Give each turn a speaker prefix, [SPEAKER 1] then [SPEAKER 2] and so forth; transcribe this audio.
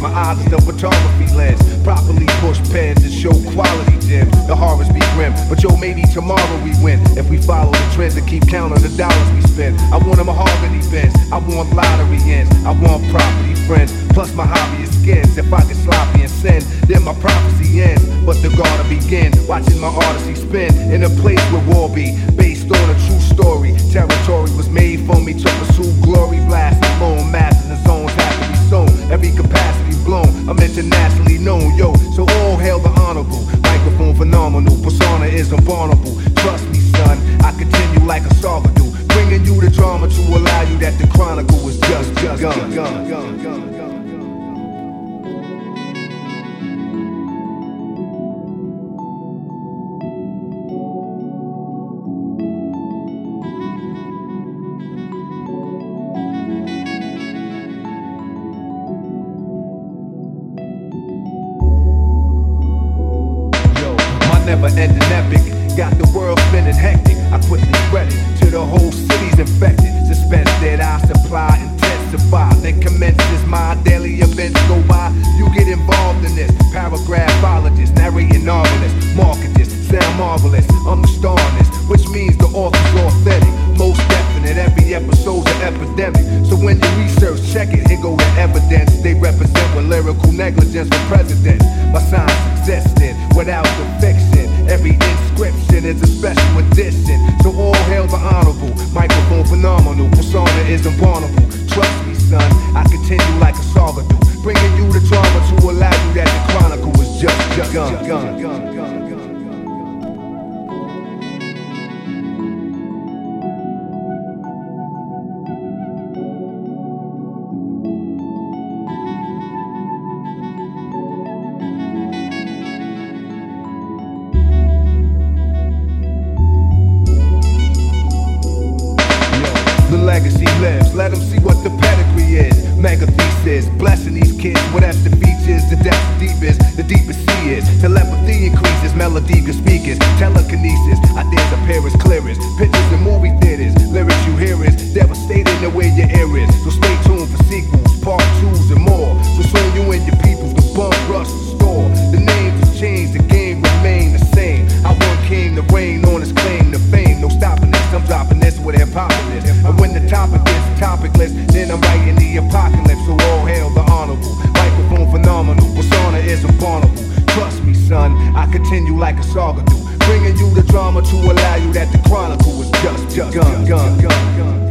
[SPEAKER 1] My eyes is the photography lens. Properly push pens to show quality gems. The harvest be grim, but yo, maybe tomorrow we win. If we follow the trends and keep count of the dollars we spend. I want a mahogany bench. I want lottery ends. I want property friends. Plus my hobby is skins. If I get sloppy and sin, then my prophecy ends. But the garden begin. Watching my odyssey spin in a place where war be based on a true story. Known, yo. So all hail the honorable, microphone phenomenal, persona is invulnerable. Trust me, son, I continue like a saga do, bringing you the drama to allow you that the chronicle was just just gun, gun, gun, gun, gun. Never ending epic got the world spinning hectic. I quickly spread it to the whole city's infected. Suspense that I supply intensify. Then commences my daily events go by. You get involved in this. Paragraphologist, narrating novelist, market this, sound marvelous. I'm the starness, which means the author's authentic. Most definite, every episode's an epidemic. So when you research, check it, here go the evidence. They represent with lyrical negligence for president. My science existed without the. Every inscription is a special edition. So all hail the honorable. Microphone phenomenal. Persona is invulnerable. Trust me, son. I continue like legacy lives, let them see what the pedigree is. Mega thesis, blessing these kids with the beach is, The depth deepest, the deepest sea is. Telepathy increases, melody good speakers. Telekinesis, ideas appear as clearest. Pictures in movie theaters, lyrics you hear is devastating the way your ear is. So you like a saga do. Bringing you the drama to allow you that the chronicle is just, just, gun, gun, gun, gun.